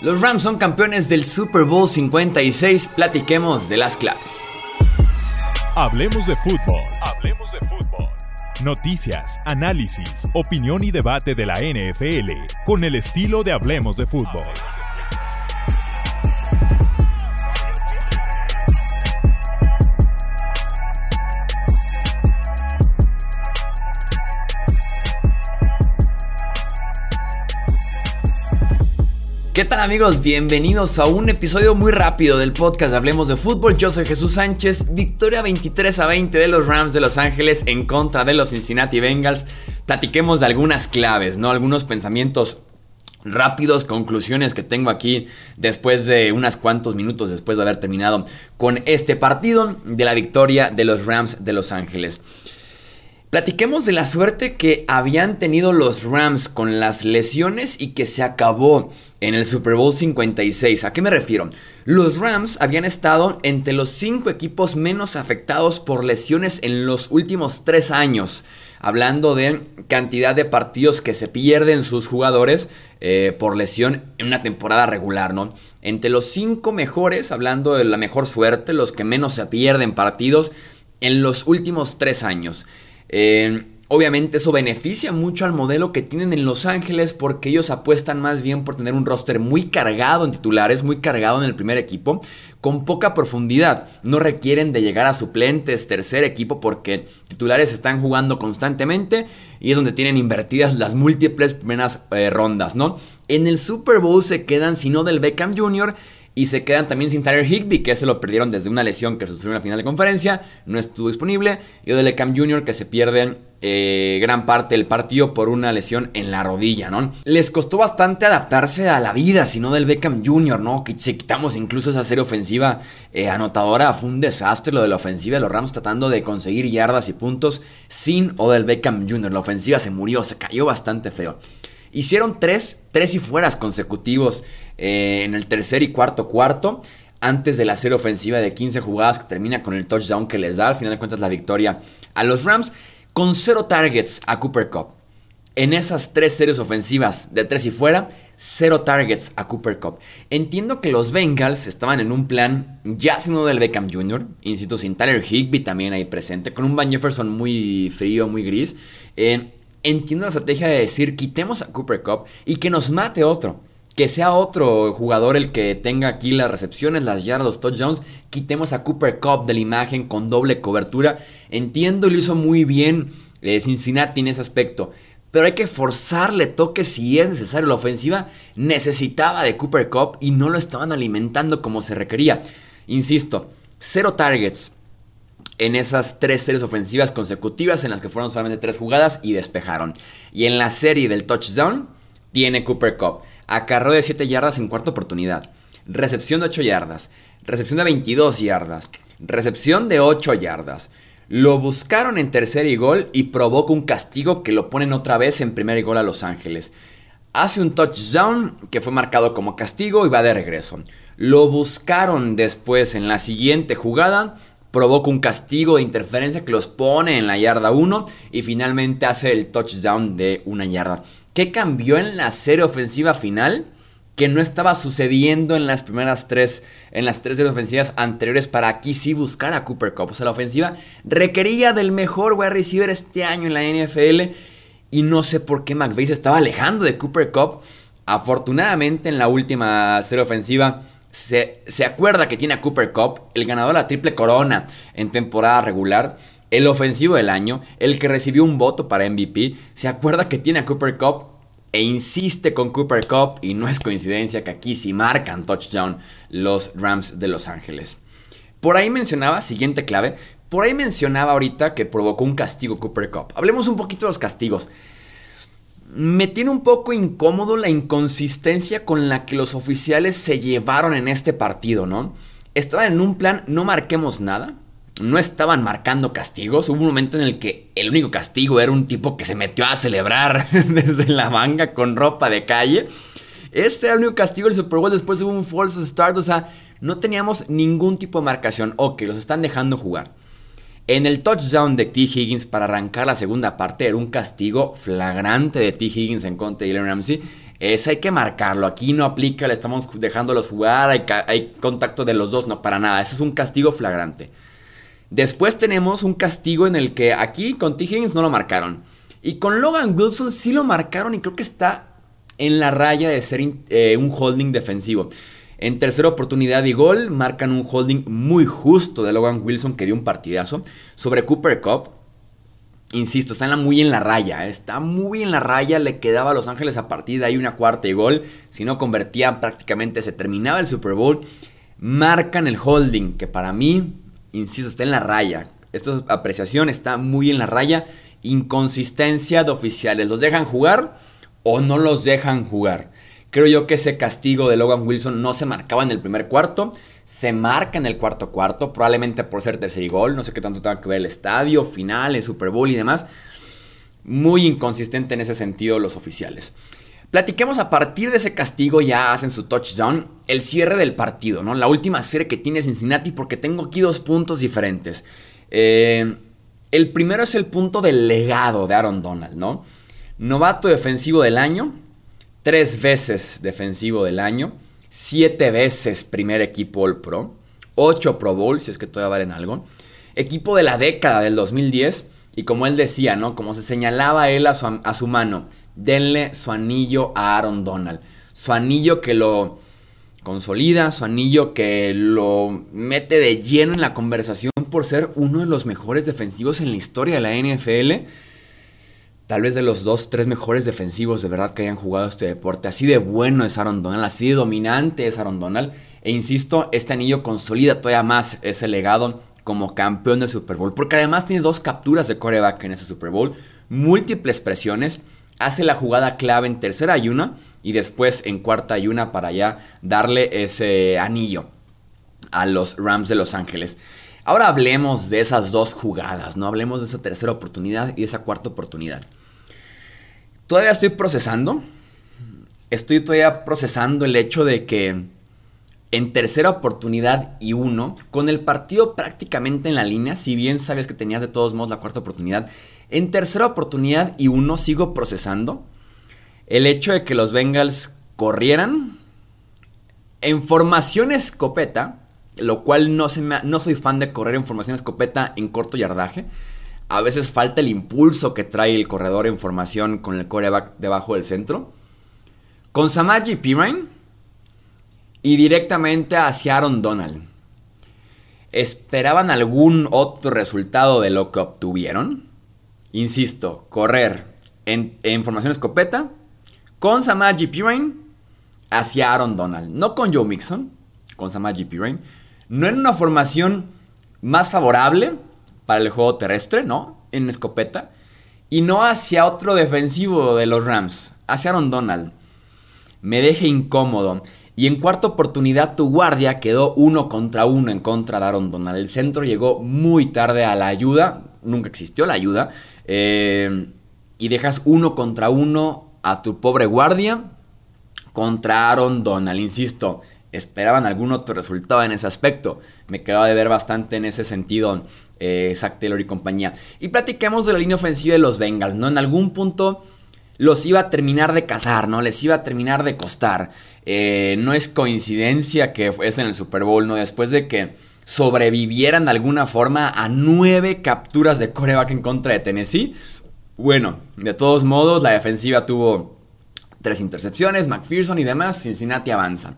Los Rams son campeones del Super Bowl 56. Platiquemos de las claves. Hablemos de fútbol. Hablemos de fútbol. Noticias, análisis, opinión y debate de la NFL con el estilo de Hablemos de fútbol. ¿Qué tal amigos? Bienvenidos a un episodio muy rápido del podcast Hablemos de Fútbol. Yo soy Jesús Sánchez. Victoria 23 a 20 de los Rams de Los Ángeles en contra de los Cincinnati Bengals. Platiquemos de algunas claves, ¿no? Algunos pensamientos rápidos, conclusiones que tengo aquí después de unos cuantos minutos después de haber terminado con este partido de la victoria de los Rams de Los Ángeles. Platiquemos de la suerte que habían tenido los Rams con las lesiones y que se acabó en el Super Bowl 56. ¿A qué me refiero? Los Rams habían estado entre los 5 equipos menos afectados por lesiones en los últimos 3 años. Hablando de cantidad de partidos que se pierden sus jugadores eh, por lesión en una temporada regular, ¿no? Entre los 5 mejores, hablando de la mejor suerte, los que menos se pierden partidos en los últimos 3 años. Eh, obviamente eso beneficia mucho al modelo que tienen en Los Ángeles porque ellos apuestan más bien por tener un roster muy cargado en titulares, muy cargado en el primer equipo, con poca profundidad. No requieren de llegar a suplentes, tercer equipo, porque titulares están jugando constantemente y es donde tienen invertidas las múltiples primeras eh, rondas, ¿no? En el Super Bowl se quedan, si no del Beckham Jr., y se quedan también sin Tyler Higby, que se lo perdieron desde una lesión que sufrió en la final de conferencia, no estuvo disponible. Y de Cam Jr., que se pierden eh, gran parte del partido por una lesión en la rodilla, ¿no? Les costó bastante adaptarse a la vida, si no del Beckham Jr., ¿no? Que si quitamos incluso esa serie ofensiva eh, anotadora, fue un desastre lo de la ofensiva de los Rams tratando de conseguir yardas y puntos sin Odell Beckham Jr. La ofensiva se murió, se cayó bastante feo. Hicieron tres, tres y fueras consecutivos eh, en el tercer y cuarto cuarto. Antes de la serie ofensiva de 15 jugadas que termina con el touchdown que les da al final de cuentas la victoria a los Rams. Con cero targets a Cooper Cup. En esas tres series ofensivas de tres y fuera, cero targets a Cooper Cup. Entiendo que los Bengals estaban en un plan ya sin del Beckham Jr., insisto, sin Tyler Higby también ahí presente, con un Van Jefferson muy frío, muy gris. Eh, entiendo la estrategia de decir quitemos a Cooper Cup y que nos mate otro. Que sea otro jugador el que tenga aquí las recepciones, las yardas, los touchdowns. Quitemos a Cooper Cup de la imagen con doble cobertura. Entiendo y lo hizo muy bien eh, Cincinnati en ese aspecto. Pero hay que forzarle toque si es necesario. La ofensiva necesitaba de Cooper Cup y no lo estaban alimentando como se requería. Insisto, cero targets, en esas tres series ofensivas consecutivas en las que fueron solamente tres jugadas y despejaron. Y en la serie del touchdown tiene Cooper Cup. Acarreo de 7 yardas en cuarta oportunidad. Recepción de 8 yardas. Recepción de 22 yardas. Recepción de 8 yardas. Lo buscaron en tercer y gol y provoca un castigo que lo ponen otra vez en primer y gol a Los Ángeles. Hace un touchdown que fue marcado como castigo y va de regreso. Lo buscaron después en la siguiente jugada provoca un castigo de interferencia que los pone en la yarda 1 y finalmente hace el touchdown de una yarda. ¿Qué cambió en la serie ofensiva final? Que no estaba sucediendo en las primeras tres, en las tres series ofensivas anteriores para aquí sí buscar a Cooper Cup. O sea, la ofensiva requería del mejor wide receiver este año en la NFL y no sé por qué McVeigh se estaba alejando de Cooper Cup. Afortunadamente en la última serie ofensiva se, acuerda que tiene a Cooper Cup, el ganador de la triple corona en temporada regular, el ofensivo del año, el que recibió un voto para MVP, se acuerda que tiene a Cooper Cup e insiste con Cooper Cup y no es coincidencia que aquí sí marcan touchdown los Rams de Los Ángeles. Por ahí mencionaba, siguiente clave, por ahí mencionaba ahorita que provocó un castigo Cooper Cup. Hablemos un poquito de los castigos me tiene un poco incómodo la inconsistencia con la que los oficiales se llevaron en este partido, ¿no? Estaban en un plan, no marquemos nada, no estaban marcando castigos. Hubo un momento en el que el único castigo era un tipo que se metió a celebrar desde la manga con ropa de calle. Este era el único castigo del Super Bowl. Después hubo un false start. O sea, no teníamos ningún tipo de marcación. Ok, los están dejando jugar. En el touchdown de T. Higgins para arrancar la segunda parte era un castigo flagrante de T. Higgins en contra de Jalen Ramsey. Ese hay que marcarlo. Aquí no aplica, le estamos dejándolos jugar, hay, hay contacto de los dos, no, para nada. Ese es un castigo flagrante. Después tenemos un castigo en el que aquí con T. Higgins no lo marcaron. Y con Logan Wilson sí lo marcaron y creo que está en la raya de ser eh, un holding defensivo. En tercera oportunidad y gol, marcan un holding muy justo de Logan Wilson que dio un partidazo sobre Cooper Cup. Insisto, está muy en la raya, eh, está muy en la raya, le quedaba a Los Ángeles a partir de ahí una cuarta y gol, si no convertían prácticamente se terminaba el Super Bowl. Marcan el holding, que para mí, insisto, está en la raya. Esta apreciación está muy en la raya. Inconsistencia de oficiales, los dejan jugar o no los dejan jugar. Creo yo que ese castigo de Logan Wilson no se marcaba en el primer cuarto, se marca en el cuarto cuarto, probablemente por ser tercer y gol, no sé qué tanto tenga que ver el estadio, final, el Super Bowl y demás. Muy inconsistente en ese sentido los oficiales. Platiquemos a partir de ese castigo, ya hacen su touchdown, el cierre del partido, ¿no? La última serie que tiene Cincinnati, porque tengo aquí dos puntos diferentes. Eh, el primero es el punto del legado de Aaron Donald, ¿no? Novato defensivo del año, tres veces defensivo del año, siete veces primer equipo All Pro, ocho Pro Bowl, si es que todavía valen algo, equipo de la década del 2010, y como él decía, ¿no? Como se señalaba él a a su mano, denle su anillo a Aaron Donald, su anillo que lo consolida, su anillo que lo mete de lleno en la conversación por ser uno de los mejores defensivos en la historia de la NFL tal vez de los dos, tres mejores defensivos de verdad que hayan jugado este deporte. Así de bueno es Aaron Donald, así de dominante es Aaron Donald. E insisto, este anillo consolida todavía más ese legado como campeón del Super Bowl. Porque además tiene dos capturas de coreback en ese Super Bowl, múltiples presiones, hace la jugada clave en tercera y una y después en cuarta y una para ya darle ese anillo a los Rams de Los Ángeles. Ahora hablemos de esas dos jugadas, no hablemos de esa tercera oportunidad y de esa cuarta oportunidad. Todavía estoy procesando. Estoy todavía procesando el hecho de que en tercera oportunidad y uno, con el partido prácticamente en la línea, si bien sabes que tenías de todos modos la cuarta oportunidad, en tercera oportunidad y uno sigo procesando el hecho de que los Bengals corrieran en formación escopeta, lo cual no soy fan de correr en formación escopeta en corto yardaje. A veces falta el impulso que trae el corredor en formación con el coreback debajo del centro. Con Samaji Pirine y directamente hacia Aaron Donald. ¿Esperaban algún otro resultado de lo que obtuvieron? Insisto, correr en, formación escopeta con Samaji Pirine hacia Aaron Donald. No con Joe Mixon, con Samaji Pirine. No en una formación más favorable para el juego terrestre, ¿no? En escopeta. Y no hacia otro defensivo de los Rams, hacia Aaron Donald. Me deja incómodo. Y en cuarta oportunidad tu guardia quedó uno contra uno en contra de Aaron Donald. El centro llegó muy tarde a la ayuda. Nunca existió la ayuda. Eh, y dejas uno contra uno a tu pobre guardia contra Aaron Donald. Insisto, esperaban algún otro resultado en ese aspecto. Me quedaba de ver bastante en ese sentido eh, Taylor y compañía. Y platiquemos de la línea ofensiva de los Bengals, ¿no? En algún punto los iba a terminar de cazar, ¿no? Les iba a terminar de costar. Eh, no es coincidencia que es en el Super Bowl, ¿no? Después de que sobrevivieran de alguna forma a nueve capturas de coreback en contra de Tennessee. Bueno, de todos modos, la defensiva tuvo tres intercepciones, McPherson y demás. Cincinnati avanza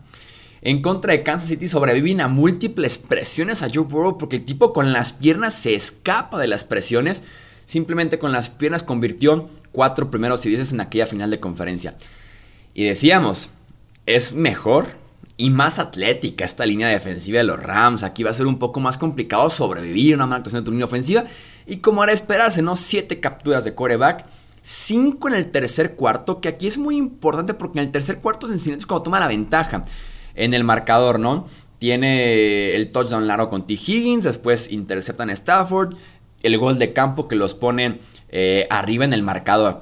en contra de Kansas City sobreviven a múltiples presiones a Joe Burrow porque el tipo con las piernas se escapa de las presiones. Simplemente con las piernas convirtió cuatro primeros y dieces en aquella final de conferencia. Y decíamos, es mejor y más atlética esta línea defensiva de los Rams. Aquí va a ser un poco más complicado sobrevivir una mala actuación de tu ofensiva. Y como era esperarse, ¿no? Siete capturas de coreback. Cinco en el tercer cuarto, que aquí es muy importante porque en el tercer cuarto Cincinnati es cuando toma la ventaja en el marcador, ¿no? Tiene el touchdown largo con T. Higgins, después interceptan a Stafford, el gol de campo que los pone eh, arriba en el marcador.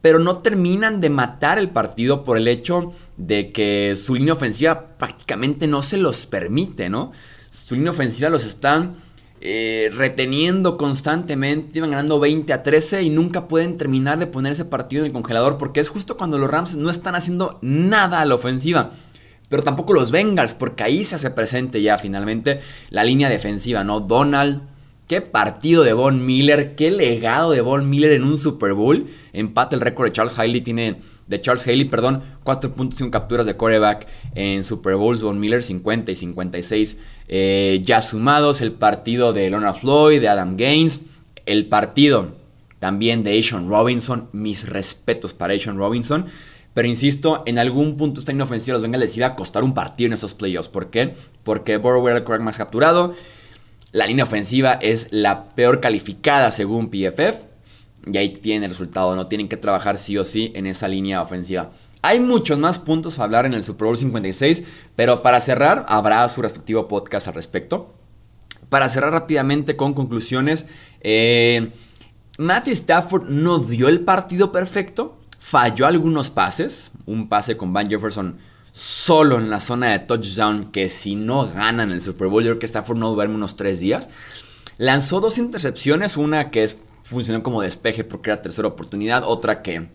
Pero no terminan de matar el partido por el hecho de que su línea ofensiva prácticamente no se los permite, ¿no? Su línea ofensiva los están eh, reteniendo constantemente, iban ganando 20 a 13 y nunca pueden terminar de poner ese partido en el congelador porque es justo cuando los Rams no están haciendo nada a la ofensiva. Pero tampoco los Bengals, porque ahí se hace presente ya finalmente la línea defensiva, ¿no? Donald, qué partido de Von Miller, qué legado de Von Miller en un Super Bowl. Empate el récord de Charles Haley, tiene de Charles Haley, perdón, 4.5 capturas de coreback en Super Bowls, Von Miller 50 y 56 eh, ya sumados, el partido de Leonard Floyd, de Adam Gaines, el partido también de Asian Robinson, mis respetos para Asian Robinson, pero insisto, en algún punto esta inofensiva los les iba a costar un partido en esos playoffs, ¿por qué? Porque Burrow era el coreback más capturado, la línea ofensiva es la peor calificada según PFF, y ahí tiene el resultado, no tienen que trabajar sí o sí en esa línea ofensiva. Hay muchos más puntos a hablar en el Super Bowl 56, pero para cerrar habrá su respectivo podcast al respecto. Para cerrar rápidamente con conclusiones, eh, Matthew Stafford no dio el partido perfecto, falló algunos pases, un pase con Van Jefferson solo en la zona de touchdown, que si no ganan el Super Bowl, yo creo que Stafford no duerme unos tres días. Lanzó dos intercepciones, una que es, funcionó como despeje porque era tercera oportunidad, otra que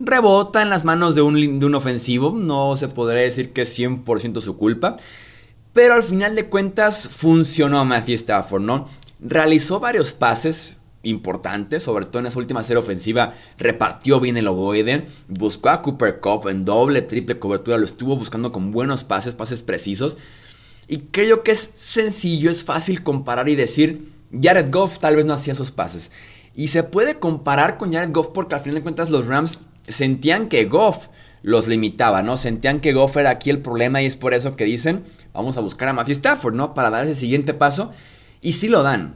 rebota en las manos de un, de un ofensivo. No se podría decir que es 100% su culpa. Pero al final de cuentas funcionó Matthew Stafford, ¿no? Realizó varios pases importantes, sobre todo en esa última serie ofensiva, repartió bien el ovoide, buscó a Cooper Cup en doble, triple cobertura, lo estuvo buscando con buenos pases, pases precisos. Y creo que es sencillo, es fácil comparar y decir, Jared Goff tal vez no hacía esos pases. Y se puede comparar con Jared Goff porque al final de cuentas los Rams sentían que Goff los limitaba, ¿no? Sentían que Goff era aquí el problema y es por eso que dicen, vamos a buscar a Matthew Stafford, ¿no? Para dar ese siguiente paso. Y sí lo dan.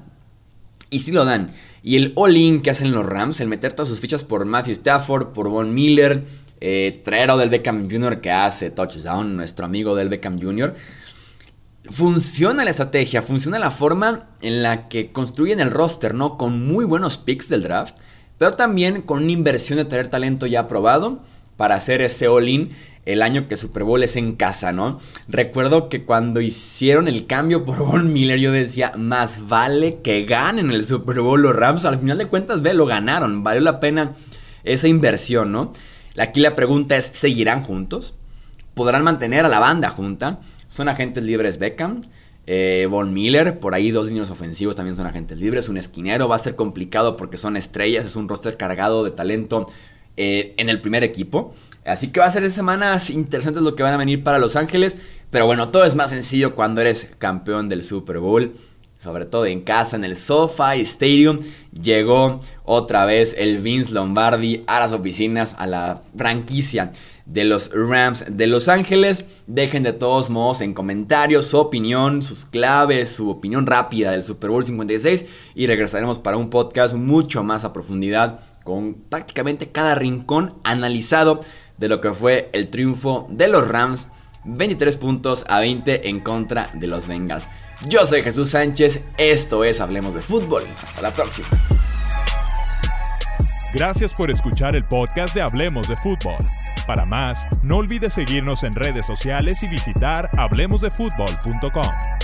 Y sí lo dan. Y el all-in que hacen los Rams, el meter todas sus fichas por Matthew Stafford, por Von Miller, eh, traer a Del Beckham Jr. que hace touchdown, nuestro amigo Del Beckham Jr. Funciona la estrategia, funciona la forma en la que construyen el roster, ¿no? Con muy buenos picks del draft pero también con una inversión de tener talento ya aprobado para hacer ese all-in el año que Super Bowl es en casa, ¿no? Recuerdo que cuando hicieron el cambio por Von Miller, yo decía, más vale que ganen el Super Bowl los Rams. Al final de cuentas, ve, lo ganaron. Valió la pena esa inversión, ¿no? Aquí la pregunta es, ¿seguirán juntos? ¿Podrán mantener a la banda junta? ¿Son agentes libres Beckham? Eh, Von Miller, por ahí dos niños ofensivos también son agentes libres. Un esquinero va a ser complicado porque son estrellas, es un roster cargado de talento eh, en el primer equipo. Así que va a ser semanas interesantes lo que van a venir para Los Ángeles. Pero bueno, todo es más sencillo cuando eres campeón del Super Bowl. Sobre todo en casa, en el SoFi Stadium. Llegó otra vez el Vince Lombardi a las oficinas, a la franquicia de los Rams de Los Ángeles. Dejen de todos modos en comentarios su opinión, sus claves, su opinión rápida del Super Bowl 56 y regresaremos para un podcast mucho más a profundidad con prácticamente cada rincón analizado de lo que fue el triunfo de los Rams 23 puntos a 20 en contra de los Bengals. Yo soy Jesús Sánchez, esto es Hablemos de Fútbol. Hasta la próxima. Gracias por escuchar el podcast de Hablemos de Fútbol. Para más, no olvides seguirnos en redes sociales y visitar hablemosdefutbol.com.